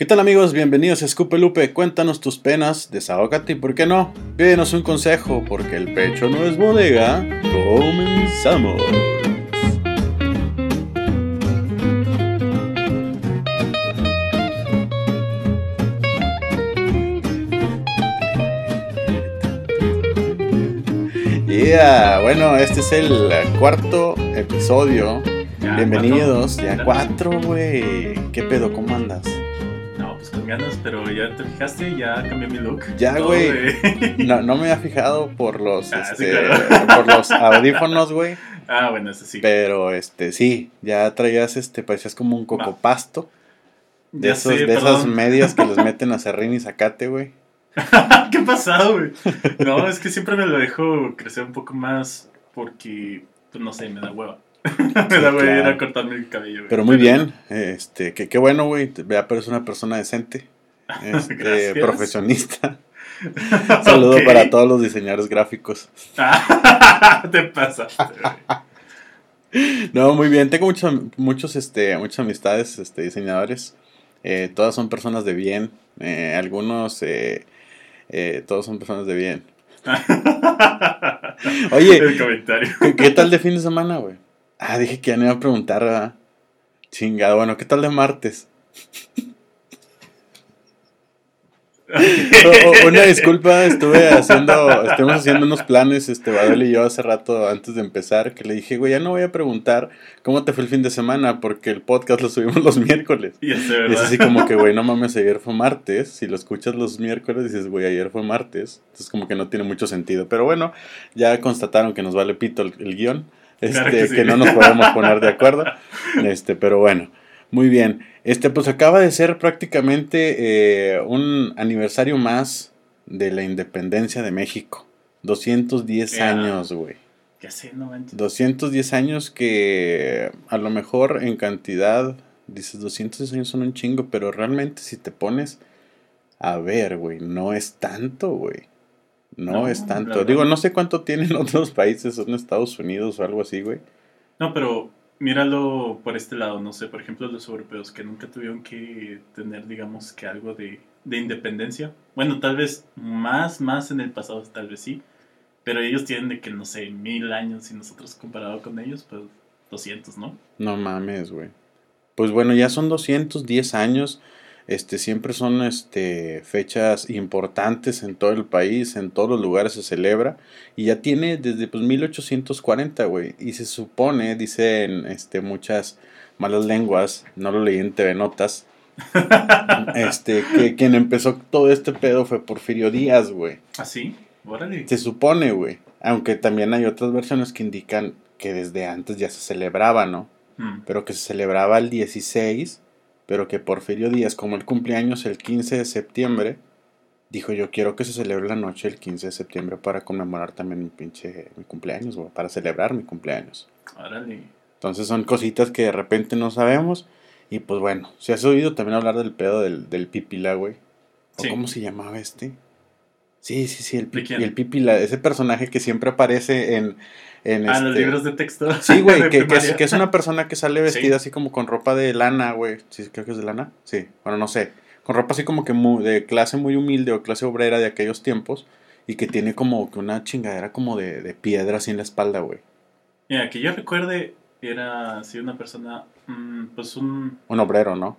¿Qué tal amigos? Bienvenidos a Escupe Lupe. Cuéntanos tus penas, desahógate y por qué no, pídenos un consejo porque el pecho no es bodega. Comenzamos. Yeah, bueno, este es el cuarto episodio. Ya, Bienvenidos, cuatro. ya cuatro, güey. ¿Qué pedo? ¿Cómo andas? Ganas, pero ya te fijaste, ya cambié mi look. Ya, güey. No, no me había fijado por los, Ah, sí, este, claro. por los audífonos, güey. ah, bueno, ese sí. Pero, este, sí, ya traías, este, parecías como un cocopasto. De, Ya esos, sé, de esas medias que les meten a serrín y sacate, güey. ¿Qué ha pasado, güey? No, es que siempre me lo dejo crecer un poco más porque, pues no sé, me da hueva. Me da hueva ir a cortarme el cabello, güey. Pero muy bien, este, que qué bueno, güey. Vea, pero es una persona decente, este, profesionista. Saludo para todos los diseñadores gráficos. Te pasaste, güey. No, muy bien. Tengo muchos, muchos, este, muchas amistades, este, diseñadores. Eh, todas son personas de bien. Eh, algunos, eh, eh, todos son personas de bien. Oye, El comentario. ¿qué, qué tal de fin de semana, güey? Ah, dije que ya no iba a preguntar, ¿verdad? Chingado, bueno, ¿qué tal de martes? O- o- una disculpa, estuve haciendo, estuvimos haciendo unos planes, este, Badel y yo hace rato antes de empezar, que le dije, güey, ya no voy a preguntar cómo te fue el fin de semana, porque el podcast lo subimos los miércoles. Y Y es así como que, güey, no mames, ayer fue martes. Si lo escuchas los miércoles, dices, güey, ayer fue martes. Entonces, como que no tiene mucho sentido. Pero bueno, ya constataron que nos vale pito el, el guion. Este, Claro que, no nos podemos poner de acuerdo. Este, pero bueno, muy bien. Este, pues acaba de ser prácticamente eh, un aniversario más de la independencia de México. 210 Ya. años, güey. Ya sé, no manches. 210 años que a lo mejor en cantidad, dices 210 años son un chingo, pero realmente si te pones a ver, güey, no es tanto, güey. No, No, es tanto. Digo, no sé cuánto tienen otros países, son Estados Unidos o algo así, güey. No, pero míralo por este lado, no sé, por ejemplo los europeos que nunca tuvieron que tener, digamos, que algo de, de independencia. Bueno, tal vez más, más en el pasado, tal vez sí, pero ellos tienen de que, no sé, mil años y nosotros comparado con ellos, pues 200, ¿no? No mames, güey. Pues bueno, ya son 210 años. Este, siempre son este, fechas importantes en todo el país, en todos los lugares se celebra. Y ya tiene desde pues, 1840, güey. Y se supone, dicen este, muchas malas lenguas, no lo leí en TV Notas, este, que quien empezó todo este pedo fue Porfirio Díaz, güey. ¿Así? Órale. Se supone, güey. Aunque también hay otras versiones que indican que desde antes ya se celebraba, ¿no? Mm. pero que se celebraba el 16, pero que Porfirio Díaz, como el cumpleaños el 15 de septiembre, dijo yo quiero que se celebre la noche el 15 de septiembre para conmemorar también mi pinche mi cumpleaños, güey, para celebrar mi cumpleaños. Entonces son cositas que de repente no sabemos y pues bueno, si has oído también hablar del pedo del, del pipila, güey. ¿O Sí. cómo se llamaba este? Sí, sí, sí, el, ¿De pi- quién? el pipila, ese personaje que siempre aparece en... en Ah, los este- libros de texto. Sí, güey, que, que es, primaria. que es una persona que sale vestida Sí. así como con ropa de lana, güey. Sí, creo que es de lana. Sí, bueno, no sé. Con ropa así como que muy, de clase muy humilde o clase obrera de aquellos tiempos. Y que tiene como que una chingadera como de, de piedra así en la espalda, güey. Mira, que yo recuerde, era así una persona, mm, pues un... Un obrero, ¿no?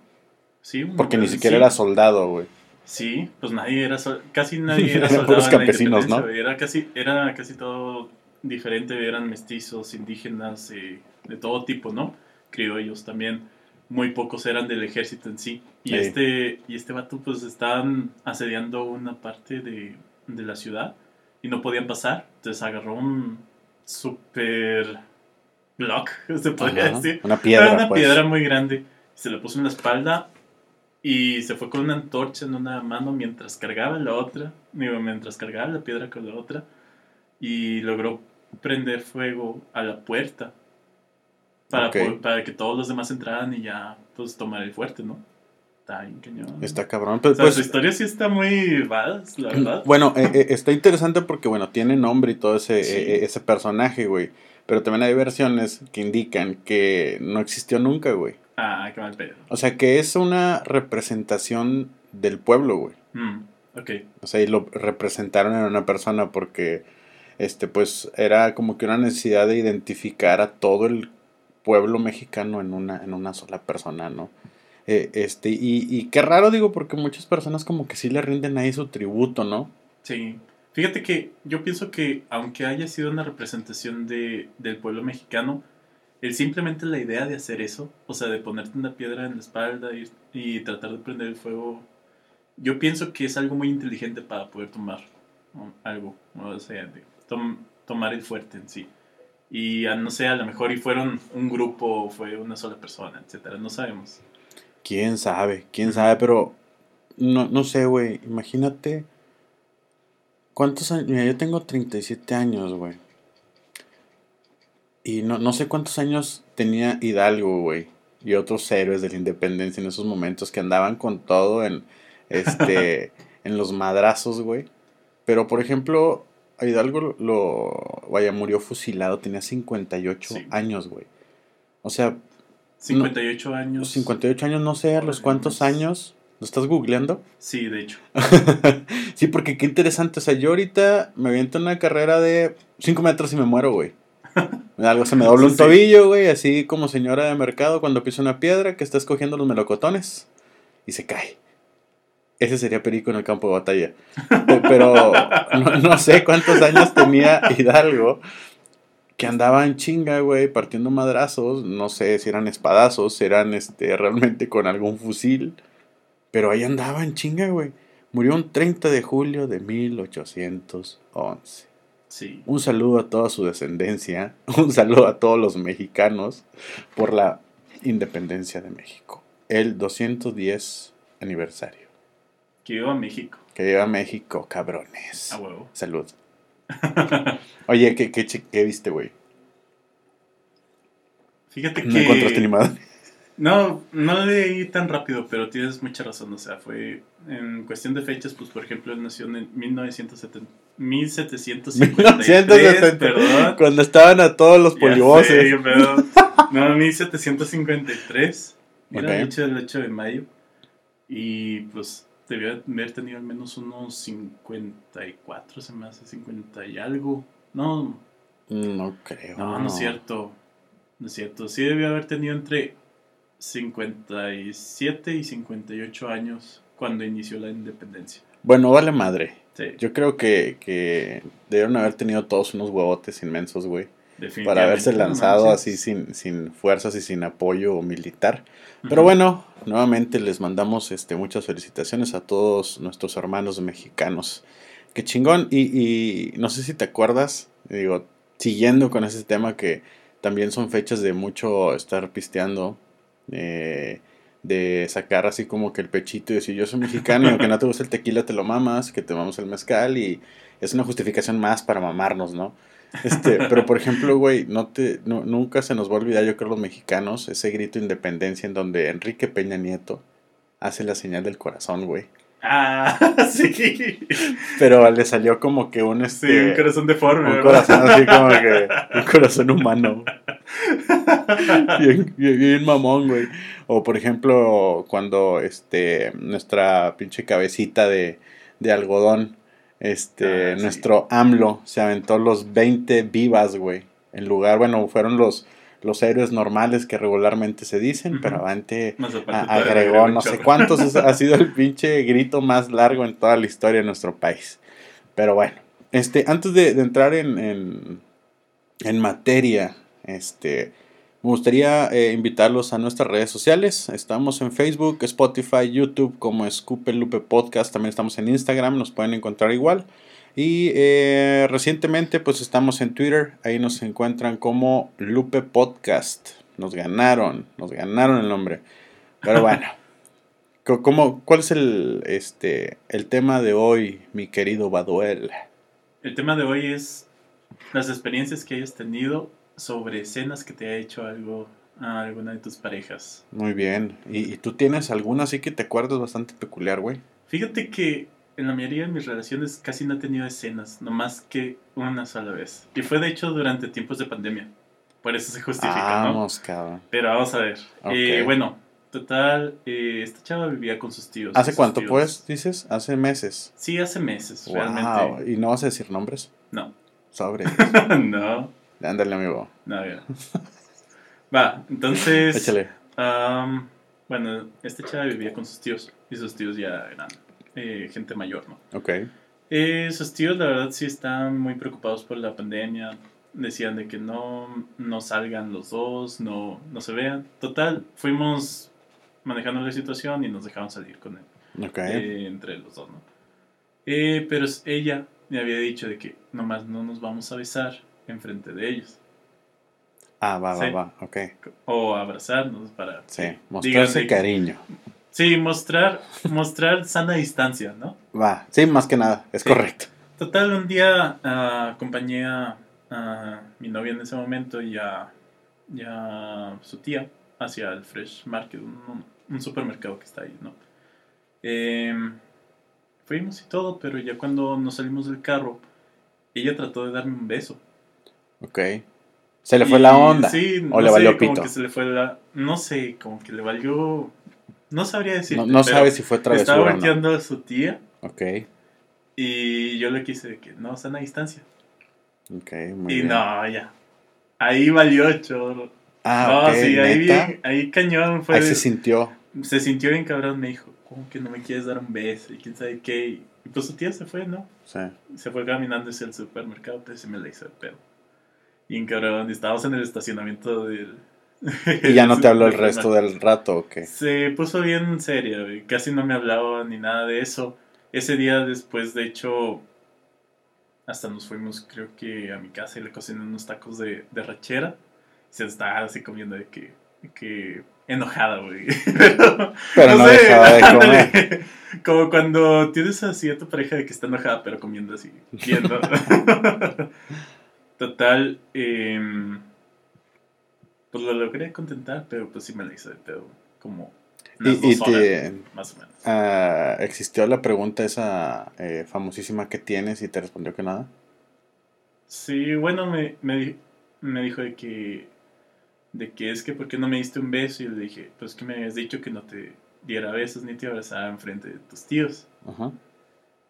Sí, un Porque ni sí. siquiera era soldado, güey. Sí, pues nadie era, casi nadie era soldado puros en la ¿no? independencia, Era casi, era casi todo diferente, eran mestizos, indígenas, eh, de todo tipo, ¿no? Criollos también. Muy pocos eran del ejército en sí. Y Sí. este, y este vato, pues estaban asediando una parte de, de la ciudad y no podían pasar. Entonces agarró un super block, se podría Ajá, decir. Una piedra, Era una pues. piedra muy grande. Se la puso en la espalda y se fue con una antorcha en una mano mientras cargaba la otra. Digo, mientras cargaba la piedra con la otra. Y logró prender fuego a la puerta. Para, para que todos los demás entraran y ya, pues, tomar el fuerte, ¿no? Está bien cañón. Está cabrón. O Pues, sea, pues, su historia sí está muy badass, la verdad. Bueno, eh, eh, está interesante porque, bueno, tiene nombre y todo ese, Sí. eh, eh, ese personaje, güey. Pero también hay versiones que indican que no existió nunca, güey. Ah, qué mal pedo. O sea, que es una representación del pueblo, güey. Mm, ok. O sea, y lo representaron en una persona porque, este, pues, era como que una necesidad de identificar a todo el pueblo mexicano en una, en una sola persona, ¿no? Eh, este, y, y qué raro digo, porque muchas personas como que sí le rinden ahí su tributo, ¿no? Sí. Fíjate que yo pienso que aunque haya sido una representación de, del pueblo mexicano, el simplemente la idea de hacer eso, o sea, de ponerte una piedra en la espalda y, y tratar de prender el fuego, yo pienso que es algo muy inteligente para poder tomar algo, o sea, tomar el fuerte en sí. Y no sé, a lo mejor y fueron un grupo, fue una sola persona, etcétera, no sabemos. Quién sabe, quién sabe, pero no, no sé, güey. Imagínate. ¿Cuántos años? Mira, yo tengo 37 años, güey. Y no, no sé cuántos años tenía Hidalgo, güey. Y otros héroes de la independencia en esos momentos que andaban con todo en, este, en los madrazos, güey. Pero, por ejemplo, a Hidalgo lo, vaya, murió fusilado, tenía 58 Sí. años, güey. O sea, 58 años. los 58 años, no sé a los cuántos años. ¿Lo estás googleando? Sí, de hecho. sí, porque qué interesante. O sea, yo ahorita me aviento una carrera de 5 metros y me muero, güey. Algo se me dobla un Sí, tobillo, güey, así como señora de mercado cuando pisa una piedra que está escogiendo los melocotones y se cae. Ese sería Perico en el campo de batalla. Pe- Pero no, no sé cuántos años tenía Hidalgo que andaba en chinga, güey, partiendo madrazos. No sé si eran espadazos, si eran este, realmente con algún fusil. Pero ahí andaba en chinga, güey. Murió un 30 de julio de 1811. Sí. Un saludo a toda su descendencia. Un saludo a todos los mexicanos por la independencia de México. El 210 aniversario. Que iba a México. Que lleva México, cabrones. A huevo. Salud. Oye, ¿qué, qué, chi- qué viste, güey? Fíjate No que. encontraste ni madre. No, no leí tan rápido, pero tienes mucha razón. O sea, fue en cuestión de fechas, pues por ejemplo, él nació en 1970, 1753, 1970, perdón. Cuando estaban a todos los pedo. No, 1753. Mira, Ok. de hecho, el 8 de mayo. Y pues debió haber tenido al menos unos 54, se me hace 50 y algo. No, No creo. no, no es cierto. No es cierto. Sí debió haber tenido entre 57 y 58 años cuando inició la independencia. Bueno, vale madre. Sí, Yo creo que, que debieron haber tenido todos unos huevotes inmensos, güey. Para haberse no lanzado así sin, sin fuerzas y sin apoyo militar. Pero bueno, nuevamente les mandamos este, muchas felicitaciones a todos nuestros hermanos mexicanos. Qué chingón. Y, y no sé si te acuerdas, digo, siguiendo con ese tema que también son fechas de mucho estar pisteando, eh, de sacar así como que el pechito y decir yo soy mexicano y aunque no te gusta el tequila te lo mamas, que te mamamos el mezcal y es una justificación más para mamarnos, ¿no? Este, pero por ejemplo, güey, no te, no- nunca se nos va a olvidar, yo creo, los mexicanos, ese grito de independencia en donde Enrique Peña Nieto hace la señal del corazón, güey. Ah, sí. Pero le salió como que un Sí, este. un corazón deforme. un ¿verdad? corazón así como que. Un corazón humano. Bien, bien, bien mamón, güey. O por ejemplo, cuando este. Nuestra pinche cabecita de, de algodón. Este. Ah, sí. nuestro AMLO se aventó los 20 vivas, güey. En lugar, bueno, fueron los. Los héroes normales que regularmente se dicen, pero avante agregó no sé cuántos, ha sido el pinche grito más largo en toda la historia de nuestro país. Pero bueno, este, antes de, de entrar en, en, en materia, este, me gustaría eh, invitarlos a nuestras redes sociales. Estamos en Facebook, Spotify, YouTube como Escupe Lupe Podcast. También estamos en Instagram, nos pueden encontrar igual. Y eh, recientemente pues estamos en Twitter, ahí nos encuentran como Lupe Podcast. Nos ganaron, nos ganaron el nombre. Pero bueno, ¿cómo, ¿cuál es el, este, el tema de hoy, mi querido Baduel? El tema de hoy es las experiencias que hayas tenido sobre escenas que te ha hecho algo a alguna de tus parejas. Muy bien. ¿Y, y tú tienes alguna así que te acuerdas bastante peculiar, güey? Fíjate que en la mayoría de mis relaciones casi no he tenido escenas, no más que una sola vez. Y fue de hecho durante tiempos de pandemia. Por eso se justifica, Vamos, cabrón. Pero vamos a ver. Eh, bueno, total, eh, esta chava vivía con sus tíos. ¿Hace sus cuánto, tíos. pues, dices? Hace meses. Sí, hace meses, Wow. realmente. ¿Y no vas a decir nombres? No. Sobre. no. Ándale, amigo. No, a ver. Va, entonces. Échale. am, bueno, esta chava vivía con sus tíos. Y sus tíos ya eran eh, gente mayor, ¿no? Ok. Eh, sus tíos, la verdad, sí están muy preocupados por la pandemia. Decían de que no, no salgan los dos, no, no se vean. Total, fuimos manejando la situación y nos dejaron salir con él. Ok. eh, entre los dos, ¿no? Eh, pero ella me había dicho de que nomás no nos vamos a besar enfrente de ellos. ah, va, va, sí. va. Ok. O abrazarnos para... Sí. Mostrarse cariño. Sí, mostrar, mostrar sana distancia, ¿no? Va. Sí, más que nada. Es Sí. correcto. Total, un día ah, acompañé a, a mi novia en ese momento y a, y a su tía hacia el Fresh Market, un, un supermercado que está ahí, ¿no? Em, fuimos y todo, pero ya cuando nos salimos del carro, ella trató de darme un beso. Ok. Se le fue Y la onda. Sí, ¿O no le sé, valió como pito? que se le fue la... No sé, como que le valió... No sabría decir. No, no sabes si fue Estaba travesura no. volteando a su tía Ok. y yo le quise de que no, sana distancia. Ok, muy Y bien. no, ya. Ahí valió chorro. Ah, no, ok. sí, ahí, ¿neta? bien- ahí cañón fue. Ahí se sintió. se sintió bien cabrón, me dijo, ¿cómo que no me quieres dar un beso? Y quién sabe qué. Y pues su tía se fue, ¿no? Sí. Se fue caminando hacia el supermercado, pero se me la hizo de pedo. Y en cabrón, y estábamos en el estacionamiento del. Y ya no te habló el resto del rato, ok. Se puso bien seria, güey. Casi no me hablaba ni nada de eso. Ese día después, de hecho, hasta nos fuimos, creo que a mi casa y le cociné unos tacos de, de rachera. Se estaba así comiendo de que, que enojada, güey. Pero, Pero no, dejaba de ándale. comer. Como cuando tienes así a tu pareja de que está enojada, pero comiendo así, viendo. Total, em, pues lo logré contentar, pero pues sí me la hizo de pedo. Como unas Y, y dos horas, te, más o menos. ah, existió la pregunta esa eh, famosísima que tienes y te respondió que nada. Sí, bueno, me, me, me dijo de que, de que es que, ¿por qué no me diste un beso? Y le dije, pues que me habías dicho que no te diera besos ni te abrazara enfrente de tus tíos. Ajá.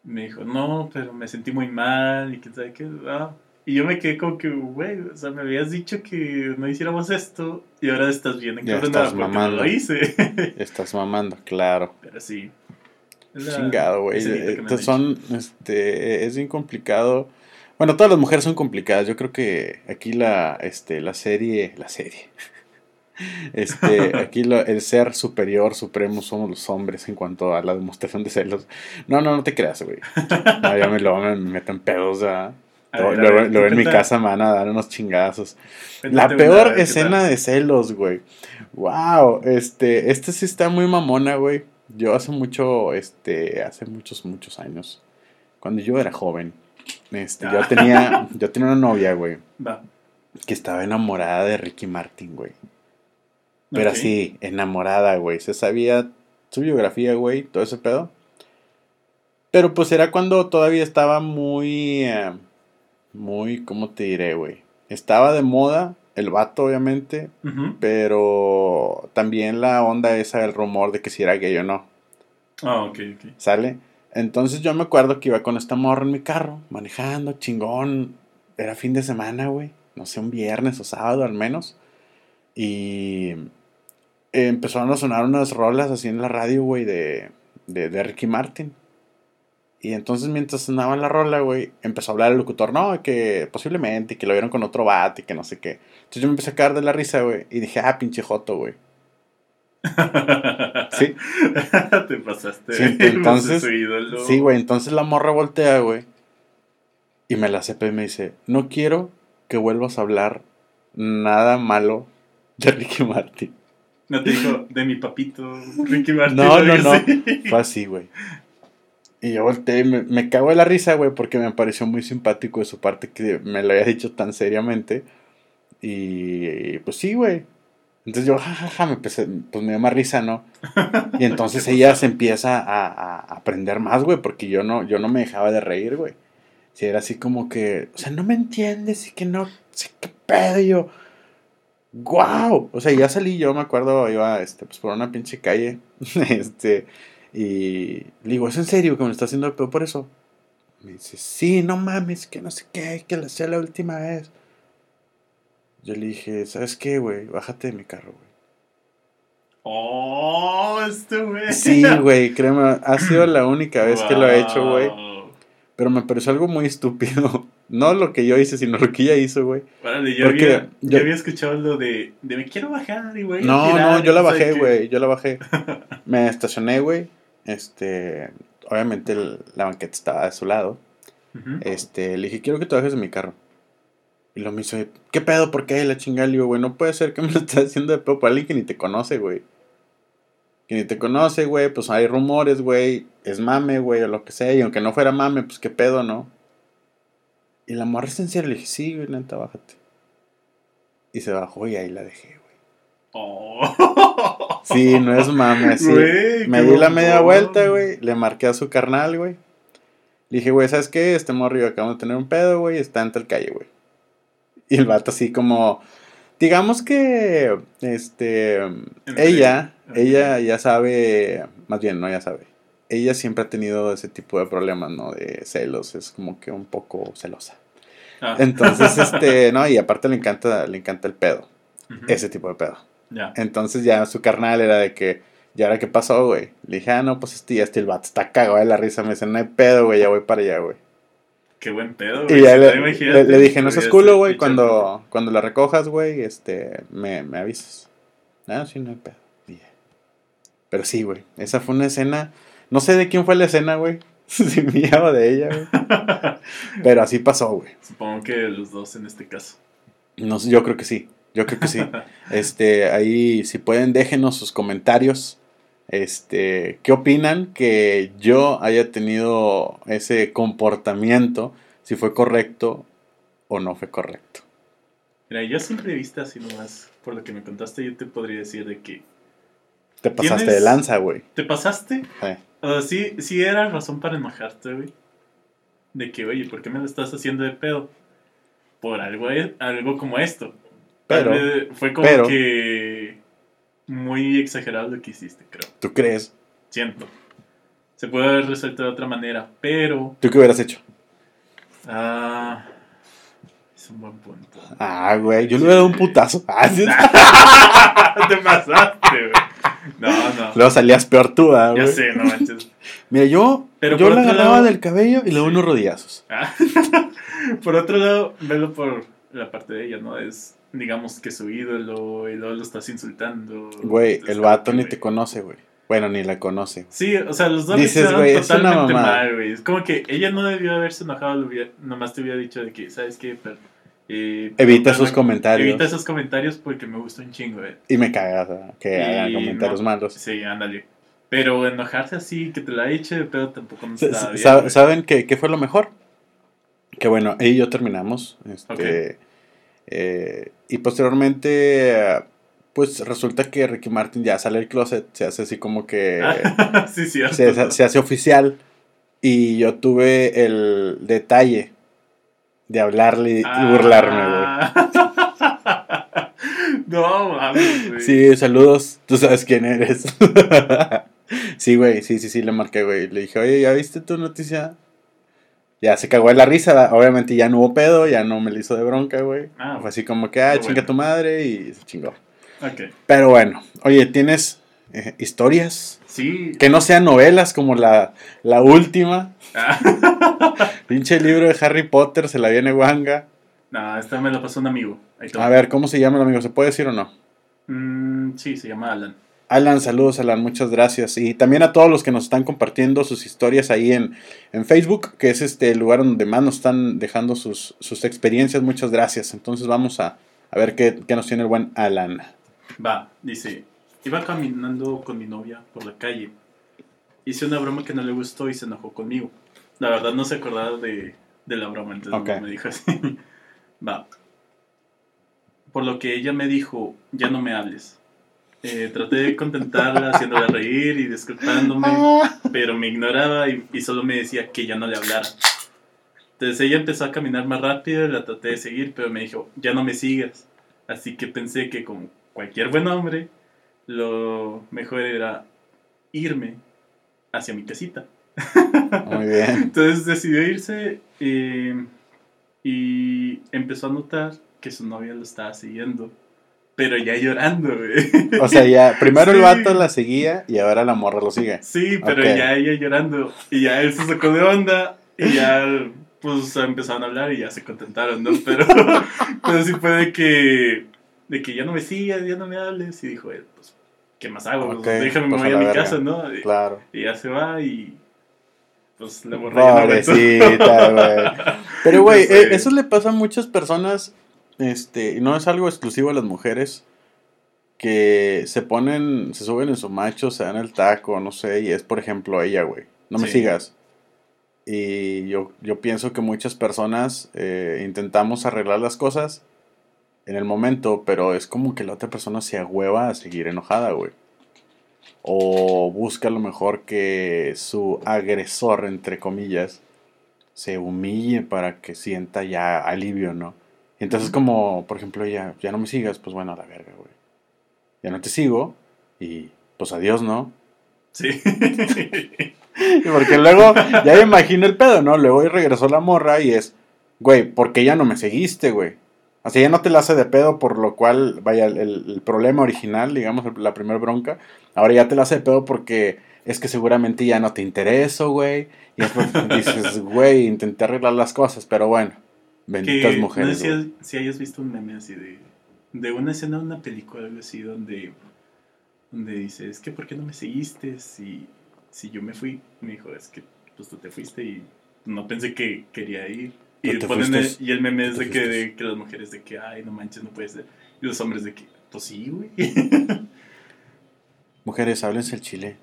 Me dijo, no, pero me sentí muy mal y que sabe qué. ah. Y yo me quedé como que, güey, o sea, me habías dicho que no hiciéramos esto y ahora estás bien encabronada estás porque no lo hice. Estás mamando, claro. pero sí. Chingado, güey. son, este, es bien complicado. Bueno, todas las mujeres son complicadas. Yo creo que aquí la, este, la serie, la serie. Este, aquí lo- el ser superior, supremo, somos los hombres en cuanto a la demostración de celos. No, no, no te creas, güey. No, ya me lo me meto en pedos, ¿verdad? Ver, luego- ver, luego en mi casa me van a dar unos chingazos. cuéntate La peor escena de celos, güey. Wow, este, este sí está muy mamona, güey. Yo hace mucho, este, hace muchos, muchos años, cuando yo era joven, este, yo Ah. tenía, yo tenía una novia, güey, Va. que estaba enamorada de Ricky Martin, güey. Pero Ok. así, enamorada, güey. Se sabía su biografía, güey, todo ese pedo. Pero pues era cuando todavía estaba muy, eh, muy, ¿cómo te diré, güey? Estaba de moda, el vato, obviamente, pero también la onda esa del rumor de que si era gay o no, Ah, ok, ok. ¿sale? Entonces yo me acuerdo que iba con esta morra en mi carro, manejando, chingón. Era fin de semana, güey. No sé, un viernes o sábado al menos. Y empezaron a sonar unas rolas así en la radio, güey, de, de, de Ricky Martin. Y entonces mientras sonaba la rola, güey, empezó a hablar el locutor, no, que posiblemente, que lo vieron con otro vato y que no sé qué. Entonces yo me empecé a caer de la risa, güey, y dije, ah, pinche joto, güey. Sí. Te pasaste. Sí, entonces- güey, entonces la morra voltea, güey. Y me la sepa y me dice, no quiero que vuelvas a hablar nada malo de Ricky Martin. No te dijo de mi papito Ricky Martin. No, no, no. Fue así, güey. Y yo volteé y me, me cago de la risa, güey, porque me pareció muy simpático de su parte que me lo había dicho tan seriamente. Y pues sí, güey. Entonces yo, jajaja, me empecé, pues me dio más risa, ¿no? Y entonces ella se empieza a, a, a aprender más, güey, porque yo no, yo no me dejaba de reír, güey. Si era así como que, o sea, no me entiendes y que no sé qué pedo. Y yo, wow. O sea, ya salí, yo me acuerdo, iba este, pues, por una pinche calle. este, y le digo, ¿es en serio que me está haciendo el pedo por eso? Me dice, sí, no mames, que no sé qué, que la sea la última vez. Yo le dije, ¿sabes qué, güey? Bájate de mi carro, güey. Oh, este güey. Sí, güey, créeme, ha sido la única vez que lo he hecho, güey. Pero me pareció algo muy estúpido. No lo que yo hice, sino lo que ella hizo, güey. Yo, Porque había, yo- yo había escuchado lo de, de me quiero bajar y güey. No, tirar, no, yo la bajé, güey. Yo la bajé. Me estacioné, güey. Este, obviamente el- la banqueta estaba de su lado. Este, le dije, quiero que te bajes de mi carro. Y lo me hizo, ¿qué pedo? ¿Por qué? La chingada, le digo, güey, no puede ser que me lo estés haciendo de pedo para alguien que ni te conoce, güey. Que ni te conoce, güey, pues hay rumores, güey. Es mame, güey, o lo que sea. Y aunque no fuera mame, pues qué pedo, ¿no? Y la morra en serio, le dije, sí, güey, neta, bájate. Y se bajó y ahí la dejé, güey. Oh. Sí, no es mame, así. Güey, Me di la media vuelta, güey. Le marqué a su carnal, güey. Le dije, güey, ¿sabes qué? Este morro acabamos de tener un pedo, güey. Está en tal calle, güey. Y el vato así como... Digamos que... Este... Ella... Ella ya sabe... Más bien, no ya sabe. Ella siempre ha tenido ese tipo de problemas, ¿no? De celos. Es como que un poco celosa. Ah, Entonces, este... No, y aparte le encanta, le encanta el pedo. Ese tipo de pedo. Entonces ya su carnal era de que, ¿y ahora qué pasó, güey? Le dije, ah, no, pues este ya este el vato está cagado de la risa. Me dice, no hay pedo, güey, ya voy para allá, güey. Qué buen pedo, Y güey. ya Si le, no, le- le dije, no seas culo, güey, cuando, cuando la recojas, güey, este, me, me avisas. Ah, sí, no hay pedo. Y. Pero sí, güey, esa fue una escena, no sé de quién fue la escena, güey. Si mía o de ella, güey. Pero así pasó, güey. Supongo que los dos en este caso. No yo creo que sí. Yo creo que sí. Este, ahí, si pueden, déjenos sus comentarios. Este, ¿qué opinan que yo haya tenido ese comportamiento? Si fue correcto o no fue correcto. Mira, yo siempre he visto así nomás, por lo que me contaste, yo te podría decir de que Te pasaste ¿Tienes- de lanza, güey. te pasaste. O sea, sí, sí era razón para enojarte, güey. De que, oye, ¿por qué me lo estás haciendo de pedo? Por algo, algo como esto. Pero, fue como pero- que muy exagerado lo que hiciste, creo. ¿tú crees? Siento. Se puede haber resuelto de otra manera, pero... ¿Tú qué hubieras hecho? Ah, es un buen punto. Ah, güey, yo le hubiera dado un putazo. Ah. Te pasaste, güey. No, no. Luego salías peor tú, ah, Ya sé, no manches. Mira, yo, Pero yo la agarraba lado- del cabello y le daba Sí. unos rodillazos. Ah. por otro lado, velo por la parte de ella, ¿no? Es, digamos, que su ídolo y luego lo estás insultando. Güey, el vato ni te conoce, güey. Bueno, ni la conoce. Sí, o sea, los dos Dices, güey, es una totalmente mamada. mal, güey. Es como que ella no debió haberse enojado, nomás te hubiera dicho de que, ¿sabes qué? Pero, eh, Evita esos comentarios. Evita esos comentarios porque me gusta un chingo, güey. Y me cagas que Y hagan comentarios no. malos. Sí, ándale. Pero enojarse así, que te la eche de pedo tampoco no está bien. ¿Saben qué, qué fue lo mejor? Que bueno, ella y yo terminamos. Este. Eh, y posteriormente, pues resulta que Ricky Martin ya sale del closet, se hace así como que... Ah, sí, se, hace oficial. Y yo tuve el detalle de hablarle y Ah. burlarme, güey. no, mames, güey. Sí, saludos, tú sabes quién eres. sí, güey, sí, sí, sí, le marqué, güey. Le dije, oye, ¿ya viste tu noticia? Ya se cagó de la risa, obviamente ya no hubo pedo, ya no me le hizo de bronca, güey. Ah, Fue así como que, ah, chinga bueno. tu madre y se chingó. Ok. Pero bueno, oye, ¿tienes eh, historias? Sí. Que no sean novelas como la, la última. Ah. Pinche libro de Harry Potter, se la viene guanga. no, esta me la pasó un amigo. A ver, ¿cómo se llama el amigo? ¿Se puede decir o no? Mm, sí, se llama Alan. Alan, saludos Alan, muchas gracias. Y también a todos los que nos están compartiendo sus historias ahí en, en Facebook, que es este el lugar donde más nos están dejando sus, sus experiencias. Muchas gracias. Entonces vamos a, a ver qué, qué nos tiene el buen Alan. Va, dice, iba caminando con mi novia por la calle. Hice una broma que no le gustó y se enojó conmigo. La verdad no se acordaba de, de la broma, entonces me dijo así. Va. por lo que ella me dijo, ya no me hables. Eh, traté de contentarla haciéndola reír y disculpándome, pero me ignoraba y, y solo me decía que ya no le hablara. Entonces ella empezó a caminar más rápido, la traté de seguir, pero me dijo, ya no me sigas. Así que pensé que como cualquier buen hombre, lo mejor era irme hacia mi casita. Muy bien. Entonces decidió irse eh, y empezó a notar que su novia lo estaba siguiendo. Pero ya llorando, güey. O sea, ya, primero el vato la seguía y ahora la morra lo sigue. Sí, pero ya ella llorando. Y ya él se sacó de onda. Y ya, pues, empezaron a hablar y ya se contentaron, ¿no? Pero, pero sí fue de que, de que ya no me sigas, ya no me hables. Y dijo él, pues, ¿qué más hago? Pues, déjame, me pues, voy a mi verga. casa, ¿no? Y, Claro. y ya se va y, pues, la aguantó. Pobrecita, güey. Pero, güey, No sé. eh, eso le pasa a muchas personas, este, no es algo exclusivo a las mujeres, que se ponen, se suben en su macho, se dan el taco, no sé, y es, por ejemplo, ella, güey. No me Sí. sigas. Y yo, yo pienso que muchas personas eh, intentamos arreglar las cosas en el momento, pero es como que la otra persona se agüeva a seguir enojada, güey. O busca a lo mejor que su agresor, entre comillas, se humille para que sienta ya alivio, ¿no? Y entonces como, por ejemplo, ella, ya no me sigas, pues bueno, a la verga, güey. Ya no te sigo y pues adiós, ¿no? Sí. Porque luego, ya me imagino el pedo, ¿no? Luego regresó la morra y es, güey, ¿por qué ya no me seguiste, güey? O sea, ya no te la hace de pedo, por lo cual, vaya, el, el problema original, digamos, la primera bronca, ahora ya te la hace de pedo porque es que seguramente ya no te intereso, güey. Y después dices, güey, intenté arreglar las cosas, pero bueno, benditas que, mujeres. No sé si, si hayas visto un meme así de, de una escena de una película, algo así, donde, donde dice, es que ¿por qué no me seguiste si, si yo me fui? Me dijo, es que pues tú te fuiste y no pensé que quería ir. Y, ponen el, y el meme es de que, de que las mujeres de que, ay, no manches, no puede ser. Y los hombres de que, pues sí, güey. Mujeres, háblense el chile.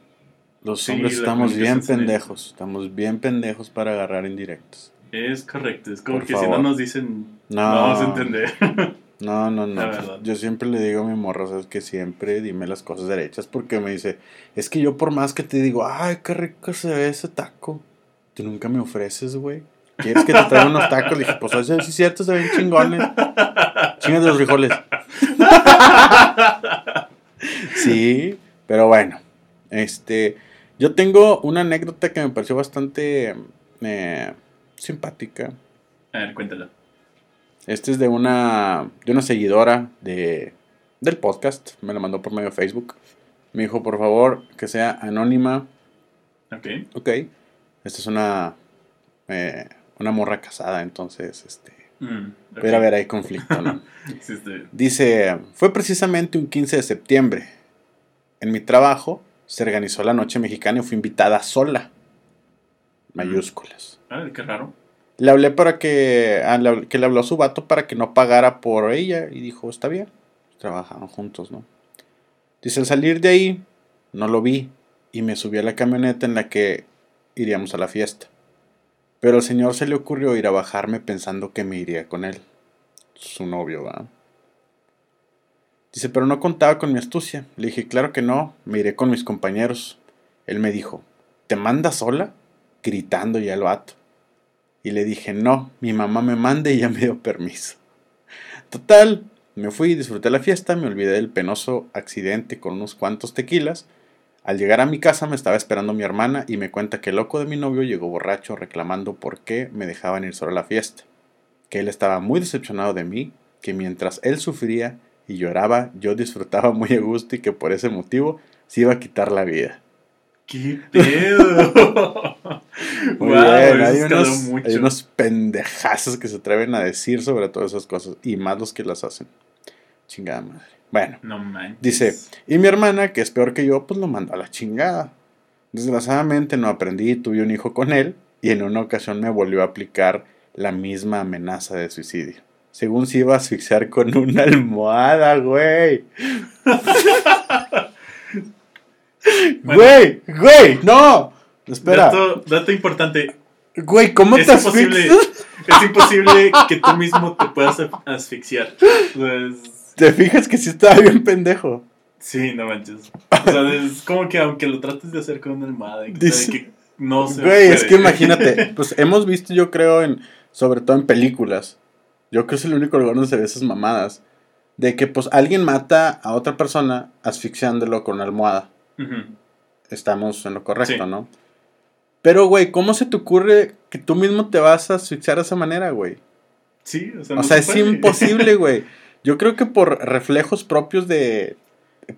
Los Sí, hombres estamos bien pendejos, estamos bien pendejos para agarrar indirectos. Es correcto, es como Por que si no nos dicen, No. no vamos a entender. No, no, no. Yo siempre le digo a mi morra, sabes que siempre dime las cosas derechas porque me dice, es que yo por más que te digo, ay, qué rico se ve ese taco, tú nunca me ofreces, güey. ¿Quieres que te traiga unos tacos? Le dije, pues sí es cierto, se ven chingones. Chingas de los frijoles. sí, pero bueno, este, yo tengo una anécdota que me pareció bastante eh, simpática. A ver, cuéntala. Este es de una, de una seguidora de, del podcast. Me la mandó por medio de Facebook. Me dijo, por favor, que sea anónima. Ok. Ok. Esta es una, eh, una morra casada, entonces, este... Mm, ok. Pero a ver, hay conflicto, ¿no? Sí. Dice, fue precisamente un 15 de septiembre. En mi trabajo se organizó la noche mexicana y fui invitada sola. Mayúsculas. Ah, qué raro. Le hablé para que, ah, que le habló a su vato para que no pagara por ella y dijo, está bien. Trabajaron juntos, ¿no? Dice, al salir de ahí, no lo vi y me subí a la camioneta en la que iríamos a la fiesta. Pero al señor se le ocurrió ir a bajarme pensando que me iría con él. Su novio, ¿va? Dice, pero no contaba con mi astucia. Le dije, claro que no, me iré con mis compañeros. Él me dijo, ¿te mandas sola? Gritando ya el vato. Y le dije, no, mi mamá me manda y ya me dio permiso. Total, me fui, disfruté la fiesta, me olvidé del penoso accidente con unos cuantos tequilas. Al llegar a mi casa me estaba esperando mi hermana y me cuenta que el loco de mi novio llegó borracho reclamando por qué me dejaban ir solo a la fiesta. Que él estaba muy decepcionado de mí, que mientras él sufría y lloraba, yo disfrutaba muy a gusto y que por ese motivo se iba a quitar la vida. ¡Qué pedo! Muy bien, hay unos, hay unos pendejazos que se atreven a decir sobre todas esas cosas y más los que las hacen. Chingada madre. Bueno, No dice, y mi hermana, que es peor que yo, pues lo mandó a la chingada. Desgraciadamente no aprendí, tuve un hijo con él y en una ocasión me volvió a aplicar la misma amenaza de suicidio. Según se iba a asfixiar con una almohada, güey. Bueno. Güey, güey, no. Espera. Dato, dato importante. Güey, ¿cómo Es te imposible, asfixias? es imposible que tú mismo te puedas asfixiar. Pues, ¿Te fijas que sí estaba bien pendejo? Sí, no manches. O sea, es como que aunque lo trates de hacer con una almohada, que, Dice- que no se Güey, es que imagínate, pues hemos visto yo creo en, sobre todo en películas, yo creo que es el único lugar donde se ve esas mamadas, de que pues alguien mata a otra persona asfixiándolo con una almohada. Estamos en lo correcto, Sí. ¿no? Pero, güey, ¿cómo se te ocurre que tú mismo te vas a asfixiar de esa manera, güey? Sí, o sea, O no sea, se es puede. imposible, güey. Yo creo que por reflejos propios de...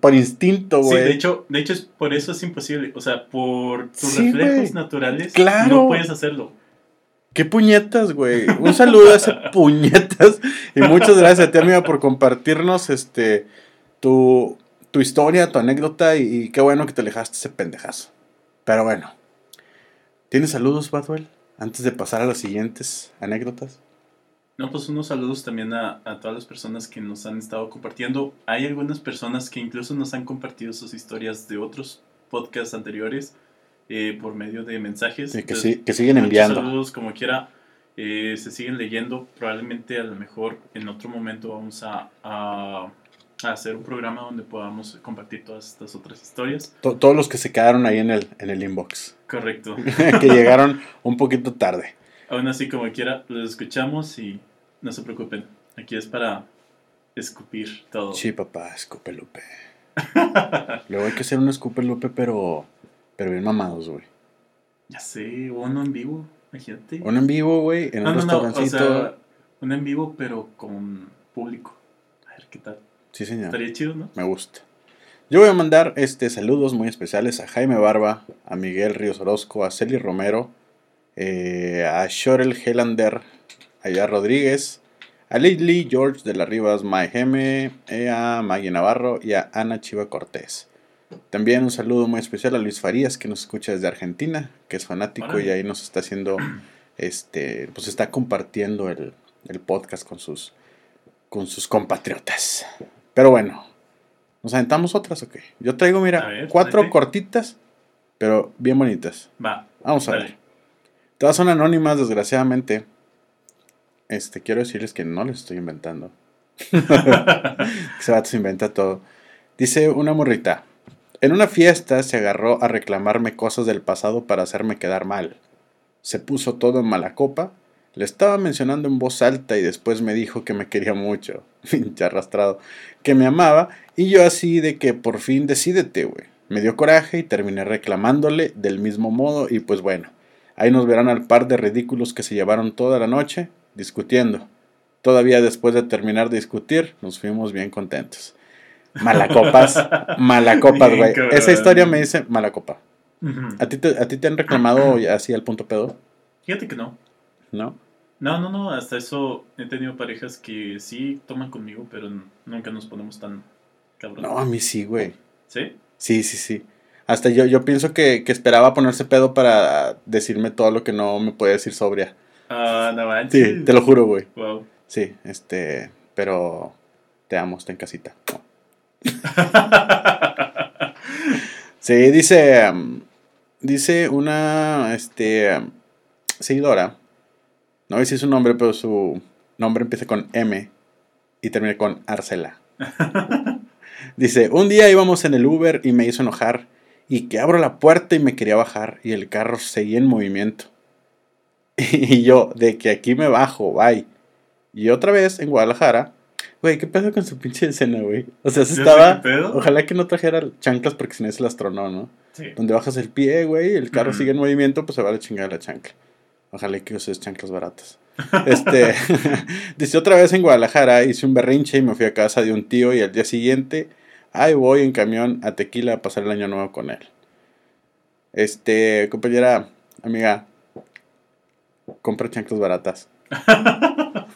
Por instinto, Sí, güey. de hecho, de hecho es por eso es imposible. O sea, por tus Sí, reflejos naturales Claro. no puedes hacerlo. Qué puñetas, güey. Un saludo a ese puñetas. Y muchas gracias a ti, amiga, por compartirnos este tu, tu historia, tu anécdota. Y, y qué bueno que te alejaste ese pendejazo. Pero bueno. ¿Tienes saludos, Badwell? Antes de pasar a las siguientes anécdotas. No, pues unos saludos también a, a todas las personas que nos han estado compartiendo. Hay algunas personas que incluso nos han compartido sus historias de otros podcasts anteriores eh, por medio de mensajes. Sí, que, Entonces, sí- que siguen enviando. saludos como quiera. eh, se siguen leyendo. Probablemente a lo mejor en otro momento vamos a- a hacer un programa donde podamos compartir todas estas otras historias. To- todos los que se quedaron ahí en el, en el inbox. Correcto. que llegaron un poquito tarde. Aún así, como quiera, los escuchamos y no se preocupen. Aquí es para escupir todo. Sí, papá, escupe Lupe. Luego hay que hacer un escupe Lupe, pero, pero bien mamados, güey. Ya sé, uno en vivo, imagínate. Un en vivo, güey, en un no, no, no, o restaurancito. sea, uno en vivo, pero con público. A ver qué tal. Sí, señor. Estaría chido, ¿no? Me gusta. Yo voy a mandar este saludos muy especiales a Jaime Barba, a Miguel Ríos Orozco, a Celi Romero, eh, a Shorel Helander, a Ya Rodríguez, a Lidley George de las Rivas Maiheme, eh, a Maggie Navarro y a Ana Chiva Cortés. También un saludo muy especial a Luis Farías, que nos escucha desde Argentina, que es fanático y ahí nos está haciendo, este, pues está compartiendo el, el podcast con sus, con sus compatriotas. Pero bueno, ¿nos aventamos otras o qué? Yo traigo, mira, ver, cuatro cortitas, pero bien bonitas. Va. Vamos a Dale. ver. Todas son anónimas, desgraciadamente. Este, quiero decirles que no les estoy inventando. Ese vato se inventa todo. Dice una morrita. En una fiesta se agarró a reclamarme cosas del pasado para hacerme quedar mal. Se puso todo en mala copa. Le estaba mencionando en voz alta y después me dijo que me quería mucho. Pinche arrastrado. Que me amaba. Y yo así de que por fin decídete, güey. Me dio coraje y terminé reclamándole del mismo modo. Y pues bueno, ahí nos verán al par de ridículos que se llevaron toda la noche discutiendo. Todavía después de terminar de discutir, nos fuimos bien contentos. Malacopas, malacopas, güey. Esa historia me dice malacopa. Ujú. ¿A ti te, a ti te han reclamado así al punto pedo? Fíjate que no. ¿No? No, no, no. Hasta eso he tenido parejas que sí toman conmigo, pero nunca nos ponemos tan cabrón. No, a mí sí, güey. ¿Sí? Sí, sí, sí. Hasta yo, yo pienso que, que esperaba ponerse pedo para decirme todo lo que no me puede decir sobria. Ah, no manches. Sí, te lo juro, güey. Wow. Sí, este, pero te amo, está en casita. Sí, dice, dice una, este, seguidora, no sé si es su nombre, pero su nombre empieza con M y termina con Arcela. Dice, un día íbamos en el Uber y me hizo enojar y que abro la puerta y me quería bajar y el carro seguía en movimiento. Y yo, de que aquí me bajo, bye. Y otra vez en Guadalajara, güey, ¿qué pedo con su pinche escena, güey? O sea, se ¿Ya sé estaba... Ojalá que no trajera chanclas porque si no se las tronó, ¿no? Sí. Donde bajas el pie, güey, el carro sigue en movimiento, pues se va a la chingada la chancla. Ojalá que uses chanclas baratas. Este, dice otra vez en Guadalajara, hice un berrinche y me fui a casa de un tío y al día siguiente, ahí voy en camión a Tequila a pasar el año nuevo con él. Este, compañera, amiga, compra chanclas baratas.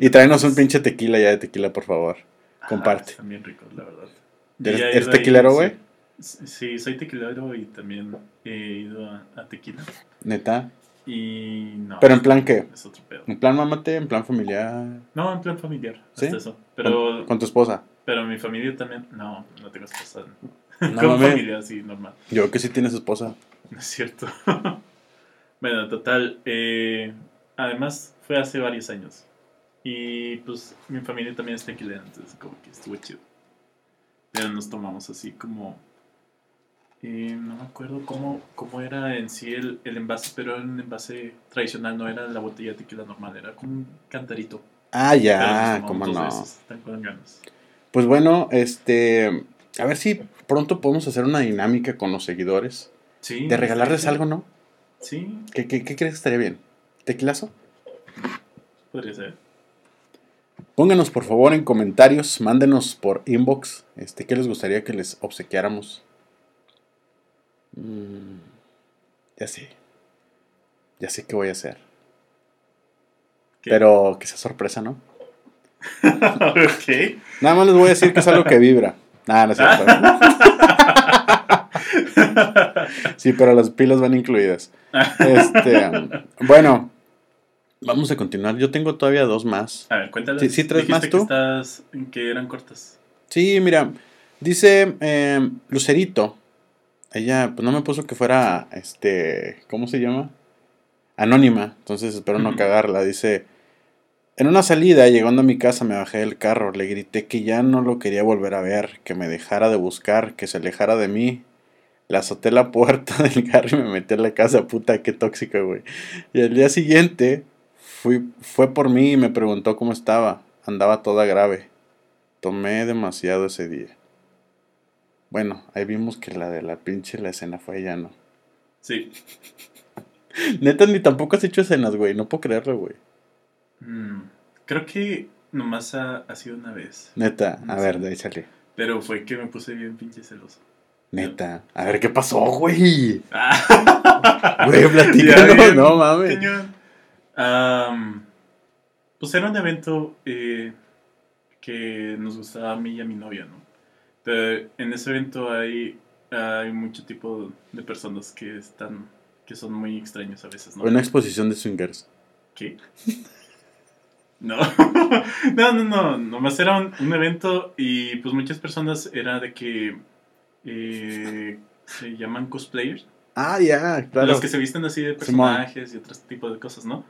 y tráenos un pinche tequila ya de tequila, por favor. Comparte. Ah, están bien ricos, la verdad. ¿Eres, tequilero, güey? Sí, sí, soy tequilero y también he ido a, a tequila. Neta. Y no. ¿Pero en plan qué? Es otro pedo. En plan mámate, en plan familiar. No, en plan familiar. ¿Sí? Hasta eso. Pero, Con, con tu esposa. pero mi familia también. No, no tengo esposa. No Con mames. familia, sí, normal. Yo creo que sí tienes esposa. No es cierto. bueno, total. eh, además, fue hace varios años. Y pues mi familia también es tequilera, entonces como que estuvo chido. Pero nos tomamos así como... eh, no me acuerdo cómo, cómo era en sí el, el envase, pero era un envase tradicional, no era la botella de tequila normal, era como un cantarito. Ah, ya, cómo no. veces, ganas. Pues bueno, este, a ver si pronto podemos hacer una dinámica con los seguidores Sí. de regalarles algo, ¿no? Sí, ¿Qué, qué, qué crees que estaría bien? ¿Tequilazo? podría ser. Pónganos por favor en comentarios, mándenos por inbox, este, qué les gustaría que les obsequiáramos. Mm, ya sé, ya sé qué voy a hacer, ¿Qué? pero que sea sorpresa, ¿no? ok. Nada más les voy a decir que es algo que vibra. Nada, no es cierto. Sí, pero las pilas van incluidas. Este, bueno, vamos a continuar. Yo tengo todavía dos más. A ver, cuéntales. Sí, Dijiste más que tú. estás, que eran cortas. Sí, mira, dice eh, Lucerito. Ella, pues no me puso que fuera, este, ¿cómo se llama? Anónima, entonces espero no cagarla. Dice, en una salida, llegando a mi casa, me bajé del carro, le grité que ya no lo quería volver a ver, que me dejara de buscar, que se alejara de mí. Le azoté la puerta del carro y me metí a la casa, puta, qué tóxica, güey. Y al día siguiente, fui, fue por mí y me preguntó cómo estaba. Andaba toda grave. Tomé demasiado ese día. Bueno, ahí vimos que la de la pinche la escena fue ella, ¿no? Sí. Neta, ni tampoco has hecho escenas, güey. No puedo creerlo, güey. Mm, creo que nomás ha, ha sido una vez. Neta, a ver, de ahí sale. Pero fue que me puse bien pinche celoso. Neta. A ver, ¿qué pasó, güey? Ah. Güey, platícanos, no mames. Am, pues era un evento eh, que nos gustaba a mí y a mi novia, ¿no? Pero en ese evento hay, hay mucho tipo de personas que están, que son muy extraños a veces, ¿no? Una exposición de swingers. ¿Qué? No, no, no, no, nomás era un, un evento y pues muchas personas era de que eh, se llaman cosplayers, Ah, ya, claro. los que se visten así de personajes y otros tipos de cosas, ¿no?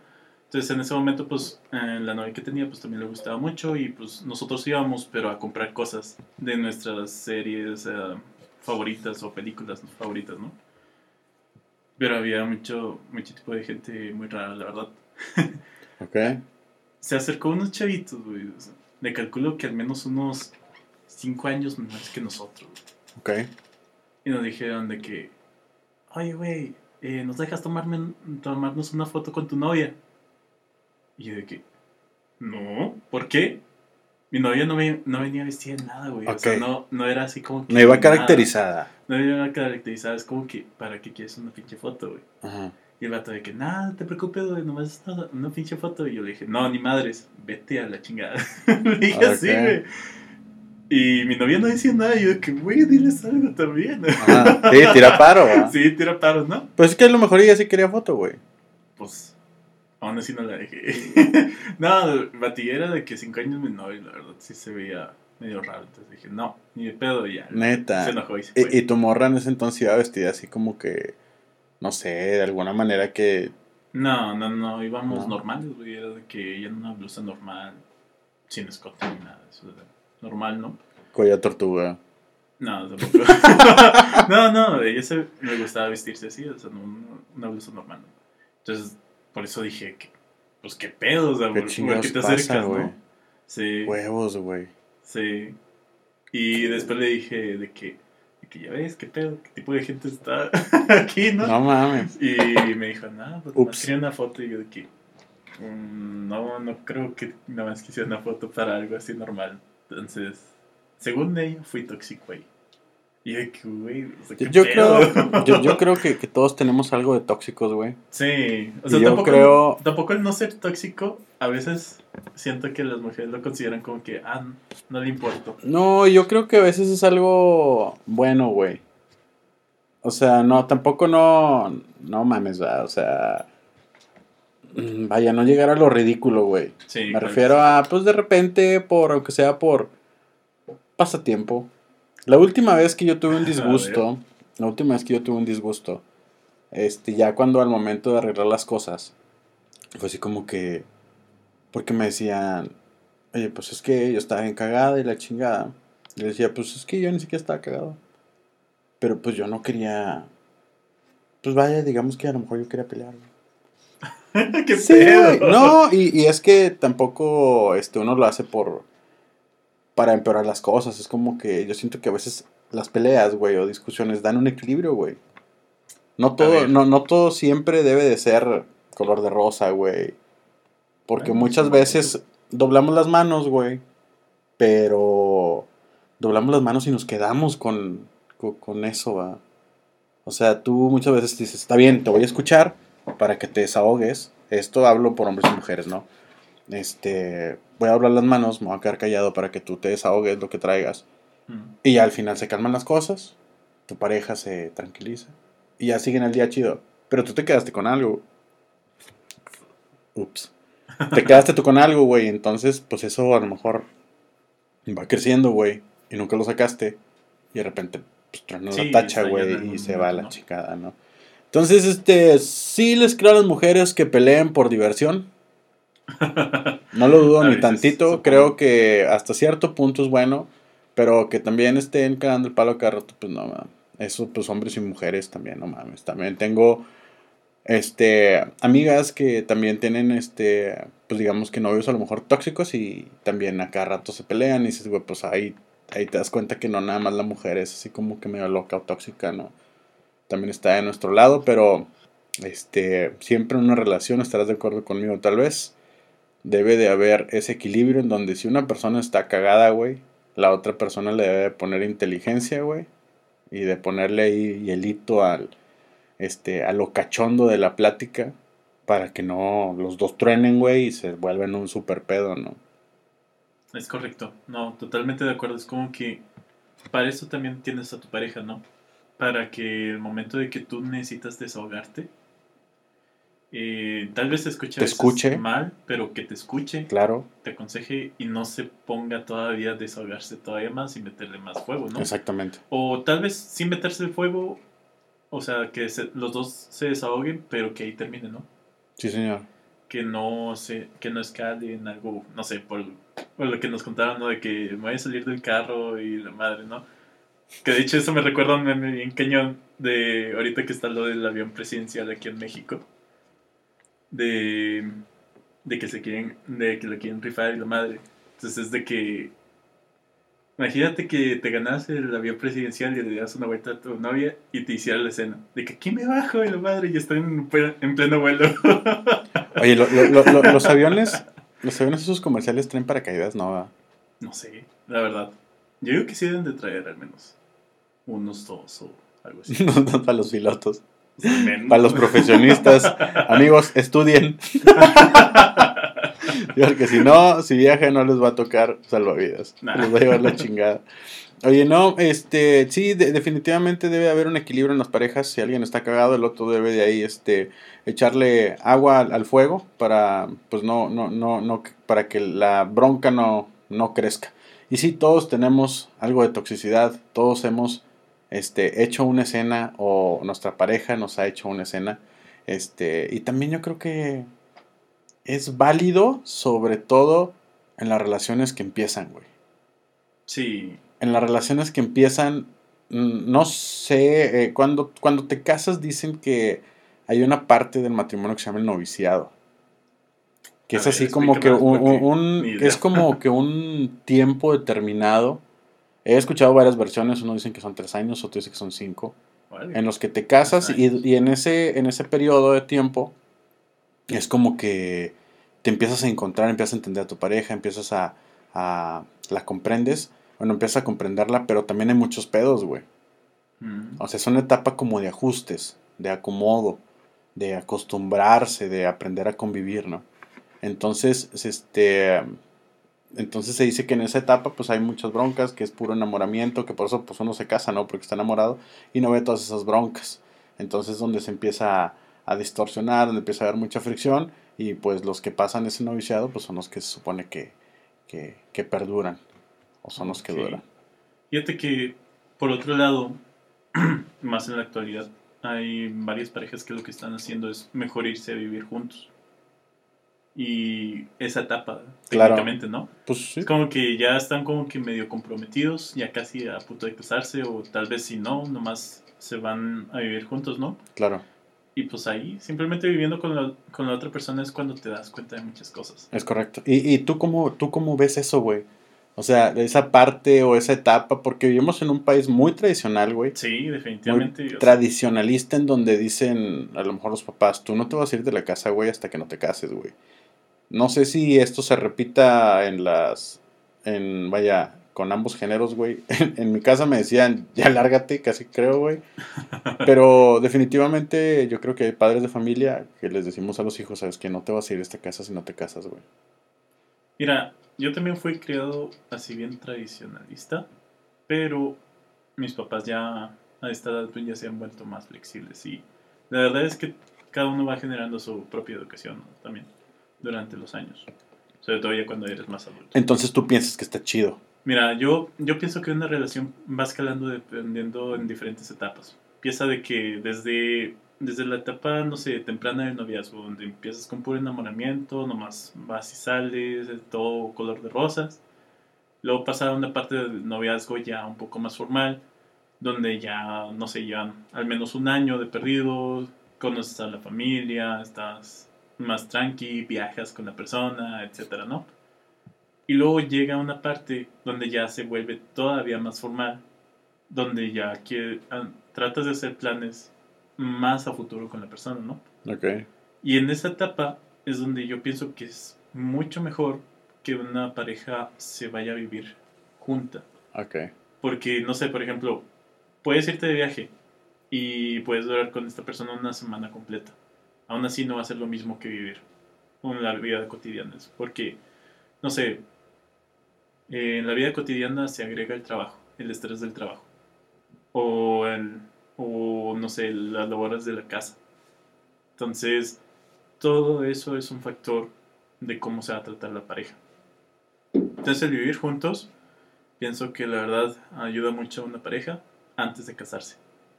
Entonces en ese momento pues eh, la novia que tenía pues también le gustaba mucho y pues nosotros íbamos pero a comprar cosas de nuestras series eh, favoritas o películas favoritas, ¿no? Pero había mucho, mucho tipo de gente muy rara, la verdad. Ok. Se acercó unos chavitos, güey. o sea, le calculo que al menos unos 5 años más que nosotros. güey. Ok. Y nos dijeron de que, oye, güey, eh, ¿nos dejas tomarme, tomarnos una foto con tu novia? Y yo de que, no, ¿por qué? Mi novia no, ve- no venía vestida de nada, güey. O sea, no, no era así como que... No iba nada. caracterizada. No iba caracterizada. Es como que, ¿para qué quieres una pinche foto, güey? Ajá. Y el vato de que, nada, no te preocupes, güey, nomás es una, una pinche foto. Y yo le dije, no, ni madres, vete a la chingada. le dije así, güey. Y mi novia no decía nada. Y yo de que, güey, diles algo también. Ajá. Sí, tira paro, sí, tira paros, ¿no? Pues es que a lo mejor ella sí quería foto, güey. Aún así no la dejé. no, batiguera de que cinco años menor, y la verdad sí se veía medio raro. Entonces dije, no, ni de pedo, ya. Neta. Se enojó y se fue. Y, y tu morra en ese entonces iba vestida así como que, no sé, de alguna manera que... No, no, no, íbamos No. normales, güey. Era de que ella en una blusa normal, sin escote ni nada. Eso era normal, ¿no? Colla tortuga. No, tampoco. no, no, ella se, me gustaba vestirse así, o sea, no, una blusa normal. ¿no? Entonces, por eso dije que, pues qué pedo, o sea, ¿Qué por, por chingados qué te pasa, acercas, güey? ¿no? Sí, Huevos, güey. sí. Y después le dije de que, de que ya ves, qué pedo, qué tipo de gente está aquí, ¿no? No mames. Y me dijo, no, pues quería una foto. Y yo de que, "Mm, no, no creo que nada más quisiera una foto para algo así normal. Entonces, según ella, fui tóxico, güey. Y yo de que, güey, o sea, Yo, yo creo, yo, yo creo que, que todos tenemos algo de tóxicos, güey. Sí, o sea, Yo tampoco, creo- tampoco el no ser tóxico, a veces siento que las mujeres lo consideran como que, ah, no le importo. No, yo creo que a veces es algo bueno, güey. O sea, no, tampoco no, no mames. O sea, mm, vaya, no llegar a lo ridículo, güey. Sí, Me refiero a, pues de repente, por, aunque sea por pasatiempo. La última vez que yo tuve un disgusto, la última vez que yo tuve un disgusto, este, ya cuando al momento de arreglar las cosas, fue así como que, Porque me decían, oye, pues es que yo estaba encagada y la chingada. Y le decía, pues es que yo ni siquiera estaba cagado. Pero pues yo no quería. Pues vaya, digamos que a lo mejor yo quería pelear. ¿Qué Sí, pedo? No, y, y es que tampoco este, uno lo hace por. Para empeorar las cosas. Es como que yo siento que a veces las peleas, güey, o discusiones dan un equilibrio, güey. No todo, no, no todo siempre debe de ser color de rosa, güey. Porque Bueno, muchas veces doblamos las manos, güey. Pero doblamos las manos y nos quedamos con, con, con eso, va. O sea, tú muchas veces dices, está bien, te voy a escuchar para que te desahogues. Esto hablo por hombres y mujeres, ¿no? Este, voy a hablar las manos, me voy a quedar callado para que tú te desahogues lo que traigas. Mm. Y ya al final se calman las cosas, tu pareja se tranquiliza y ya siguen el día chido. Pero tú te quedaste con algo. Ups. Te quedaste tú con algo, güey. Entonces, pues eso a lo mejor va creciendo, güey. Y nunca lo sacaste. Y de repente, pues Sí, la tacha, güey. Y se va a la ¿no? chingada, ¿no? Entonces, este, sí les creo a las mujeres que peleen por diversión. No lo dudo ni tantito. Creo que hasta cierto punto es bueno. Pero que también estén cagando el palo cada rato, pues no mames. Eso, pues hombres y mujeres también, no mames. También tengo este amigas que también tienen este pues digamos que novios a lo mejor tóxicos y también a cada rato se pelean y dices güey pues ahí ahí te das cuenta que no nada más la mujer es así como que medio loca o tóxica no también está de nuestro lado pero este siempre en una relación estarás de acuerdo conmigo tal vez debe de haber ese equilibrio en donde si una persona está cagada güey la otra persona le debe de poner inteligencia güey y de ponerle ahí hielito al este, a lo cachondo de la plática para que no los dos truenen, güey, y se vuelvan un super pedo, ¿no? Es correcto. No, totalmente de acuerdo. Es como que para eso también tienes a tu pareja, ¿no? Para que el momento de que tú necesitas desahogarte, eh, tal vez te escuche, Te mal, pero que te escuche, Claro, te aconseje y no se ponga todavía a desahogarse todavía más y meterle más fuego, ¿no? exactamente. O tal vez sin meterse el fuego, o sea, que se- los dos se desahoguen, pero que ahí termine, ¿no? Sí, señor. que no se, que no escale en algo, no sé, por, por lo que nos contaron, ¿no? De que me voy a salir del carro y la madre, ¿no? Que de hecho eso me recuerda a un meme bien cañón de ahorita que está lo del avión presidencial aquí en México. De, de que se quieren, de que lo quieren rifar y la madre. Entonces es de que Imagínate que te ganas el avión presidencial y le das una vuelta a tu novia y te hiciera la escena. De que aquí me bajo y la madre y está en, en pleno vuelo. Oye, lo- lo- lo- lo- los aviones, los aviones esos comerciales traen paracaídas, no. No sé, la verdad. Yo digo que sí deben de traer al menos unos dos o algo así. No para los pilotos. Para los profesionistas. Amigos, estudien. Porque si no, si viajan no les va a tocar salvavidas. Nah. Les va a llevar la chingada. Oye, no, este, sí, de- definitivamente debe haber un equilibrio en las parejas. Si alguien está cagado, el otro debe de ahí, este, echarle agua al, al fuego para, pues no, no, no, no, para que la bronca no, no crezca. Y sí, todos tenemos algo de toxicidad, todos hemos, este, hecho una escena o nuestra pareja nos ha hecho una escena, este, y también yo creo que es válido, sobre todo en las relaciones que empiezan, güey Sí, en las relaciones que empiezan, no sé, eh, cuando, cuando te casas dicen que hay una parte del matrimonio que se llama el noviciado. Que A es ver, así como que un, es como que un tiempo determinado. He escuchado varias versiones, uno dicen que son tres años, otro dice que son cinco, vale. en los que te casas y, en ese, en ese periodo de tiempo es como que te empiezas a encontrar, empiezas a entender a tu pareja, empiezas a, a la comprendes, bueno, empiezas a comprenderla, pero también hay muchos pedos, güey. Mm. O sea, es una etapa como de ajustes, de acomodo, de acostumbrarse, de aprender a convivir, ¿no? Entonces, este, entonces se dice que en esa etapa pues hay muchas broncas, que es puro enamoramiento, que por eso pues uno se casa, ¿no? Porque está enamorado y no ve todas esas broncas. Entonces es donde se empieza a, a distorsionar, donde empieza a haber mucha fricción y pues los que pasan ese noviciado pues son los que se supone que, que, que perduran o son los que Ok. duran. Fíjate que, por otro lado, más en la actualidad, hay varias parejas que lo que están haciendo es mejor irse a vivir juntos. Y esa etapa, Claro. técnicamente, ¿no? Pues sí. Es como que ya están como que medio comprometidos, ya casi a punto de casarse, o tal vez si no, nomás se van a vivir juntos, ¿no? Claro, Y pues ahí, simplemente viviendo con la, con la otra persona es cuando te das cuenta de muchas cosas. es correcto. ¿Y, y tú, cómo, tú cómo ves eso, güey? O sea, esa parte o esa etapa, porque vivimos en un país muy tradicional, güey. Sí, definitivamente. tradicionalista en donde dicen, a lo mejor los papás, tú no te vas a ir de la casa, güey, hasta que no te cases, güey. No sé si esto se repita en las, en, vaya, con ambos géneros, güey. En, mi casa me decían, ya lárgate, casi creo, güey. Pero definitivamente yo creo que hay padres de familia que les decimos a los hijos, sabes que no te vas a ir de esta casa si no te casas, güey. Mira, yo también fui criado así bien tradicionalista, pero mis papás ya a esta edad pues, ya se han vuelto más flexibles y la verdad es que cada uno va generando su propia educación ¿no? también durante los años, sobre todo ya cuando eres más adulto. Entonces tú piensas que está chido. Mira, yo, yo pienso que una relación va escalando dependiendo en diferentes etapas. Empieza de que desde, desde la etapa, no sé, temprana del noviazgo, donde empiezas con puro enamoramiento, nomás vas y sales, es todo color de rosas. Luego pasa a una parte del noviazgo ya un poco más formal, donde ya, no sé, llevan al menos un año de perdido, conoces a la familia, estás más tranqui, viajas con la persona, etcétera, ¿no? Y luego llega una parte donde ya se vuelve todavía más formal, donde ya que, ah, tratas de hacer planes más a futuro con la persona, ¿no? Ok. Y en esa etapa es donde yo pienso que es mucho mejor que una pareja se vaya a vivir junta. Ok. Porque, no sé, por ejemplo, puedes irte de viaje y puedes durar con esta persona una semana completa. Aún así no va a ser lo mismo que vivir en la vida cotidiana. Porque, no sé, en la vida cotidiana se agrega el trabajo, el estrés del trabajo. O, el, o no sé, las labores de la casa. Entonces, todo eso es un factor de cómo se va a tratar la pareja. Entonces, el vivir juntos, pienso que la verdad ayuda mucho a una pareja antes de casarse,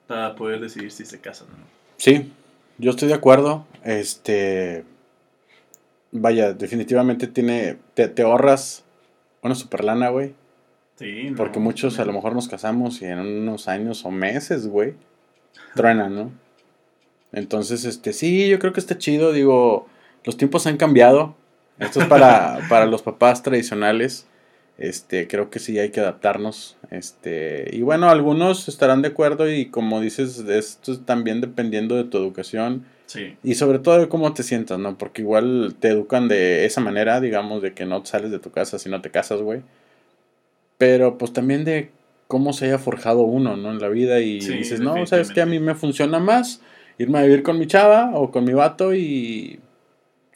para poder decidir si se casan o no. Sí, yo estoy de acuerdo. Este. Vaya, definitivamente tiene. Te, te ahorras una super lana, güey. Sí, no, Porque muchos a lo mejor nos casamos y en unos años o meses, güey, truenan, ¿no? Entonces, este, sí, yo creo que está chido. Digo, los tiempos han cambiado. Esto es para, para los papás tradicionales. Este, creo que sí hay que adaptarnos. Este, y bueno, algunos estarán de acuerdo y como dices, esto es también dependiendo de tu educación Sí, y sobre todo de cómo te sientas, ¿no? Porque igual te educan de esa manera, digamos, de que no sales de tu casa si no te casas, güey. Pero pues también de cómo se haya forjado uno, ¿no? En la vida y Sí, dices, no, sabes que a mí me funciona más irme a vivir con mi chava o con mi vato y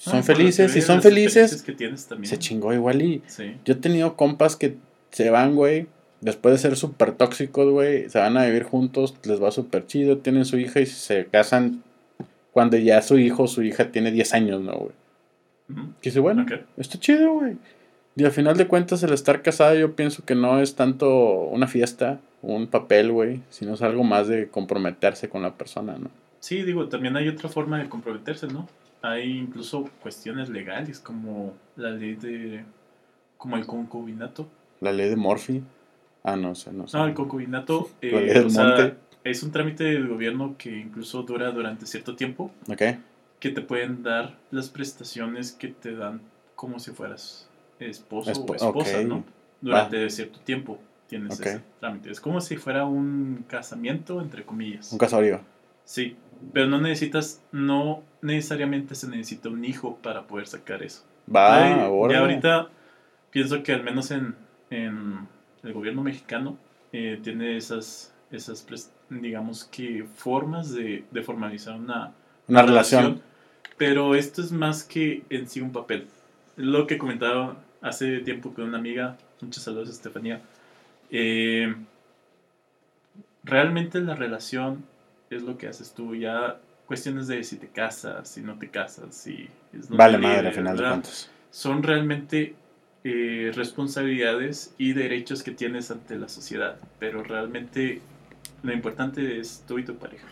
son Ah, que felices. Si son felices, experiencias que tienes también. se chingó igual y Sí, yo he tenido compas que se van, güey, después de ser súper tóxicos, güey, se van a vivir juntos, les va súper chido, tienen su hija y se casan cuando ya su hijo o su hija tiene 10 años, ¿no, güey? Que dice, bueno, Ok. está chido, güey. Y al final de cuentas, el estar casado, yo pienso que no es tanto una fiesta, un papel, güey, sino es algo más de comprometerse con la persona, ¿no? Sí, digo, también hay otra forma de comprometerse, ¿no? Hay incluso cuestiones legales como la ley de... como el concubinato. La ley de Morphy. Ah, no sé, no sé. No, el concubinato La eh, ley del o sea, monte. es un trámite del gobierno que incluso dura durante cierto tiempo, Ok, que te pueden dar las prestaciones que te dan como si fueras esposo Espo- o esposa. ¿no? Durante cierto tiempo tienes ese trámite. Es como si fuera un casamiento, entre comillas. un casorio. Sí, pero no necesitas, no necesariamente se necesita un hijo para poder sacar eso. Va, Ay, ahora. ya ahorita pienso que al menos en, en el gobierno mexicano eh, tiene esas, esas, pres- digamos que formas de, de formalizar una, Una relación. Pero esto es más que en sí un papel. Lo que comentaba hace tiempo con una amiga, muchos saludos Estefanía, eh, realmente la relación es lo que haces tú, ya cuestiones de si te casas, si no te casas, si es Vale madre, al final de cuentas. Son realmente eh, responsabilidades y derechos que tienes ante la sociedad, pero realmente lo importante es tú y tu pareja.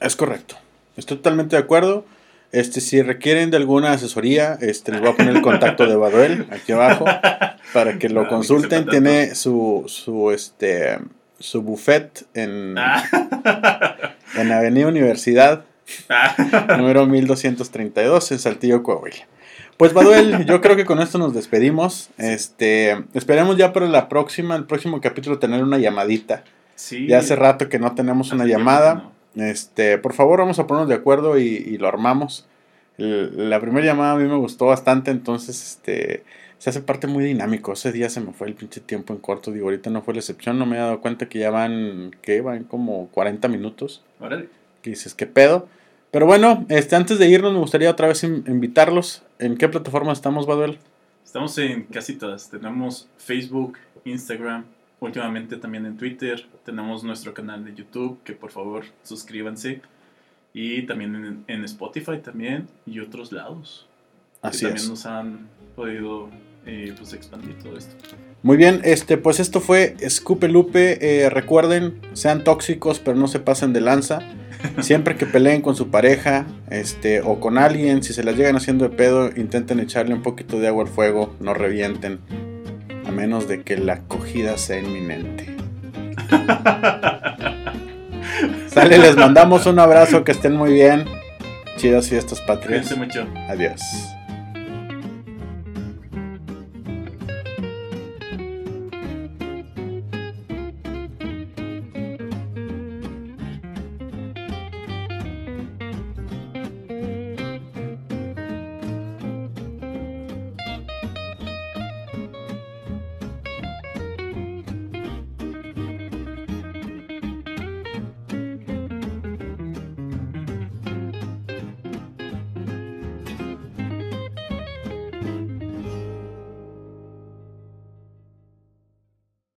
Es correcto. Estoy totalmente de acuerdo. Este, si requieren de alguna asesoría, este, les voy a poner el contacto de Baduel aquí abajo para que lo Ah, consulten. que Tiene su, su, este, su buffet en, Ah. En Avenida Universidad, Ah. número 1232, en Saltillo, Coahuila. Pues Baduel, yo creo que con esto nos despedimos. Este, esperemos ya para la próxima, el próximo capítulo tener una llamadita. Sí. Ya hace rato que no tenemos una Hace llamada. no. Este, por favor, vamos a ponernos de acuerdo y, y lo armamos. El- la primera llamada a mí me gustó bastante, entonces este se hace parte muy dinámico. Ese día se me fue el pinche tiempo en corto. Digo, ahorita no fue la excepción, no me he dado cuenta que ya van, que van como 40 minutos. Órale. Que dices, ¿qué pedo? Pero bueno, este, antes de irnos me gustaría otra vez in- invitarlos. ¿En qué plataforma estamos, Baduel? Estamos en casi todas. Tenemos Facebook, Instagram, últimamente también en Twitter. Tenemos nuestro canal de YouTube, que por favor suscríbanse. Y también en, en Spotify también y otros lados. Así que también es. nos han podido eh, pues expandir todo esto. Muy bien, este, pues esto fue Scoop Lupe. Eh, recuerden, sean tóxicos, pero no se pasen de lanza. Siempre que peleen con su pareja, este, o con alguien, si se las llegan haciendo de pedo, intenten echarle un poquito de agua al fuego, no revienten. A menos de que la acogida sea inminente. Sale, les mandamos un abrazo, que estén muy bien. Chidas fiestas patrias. Cuídense mucho. Adiós.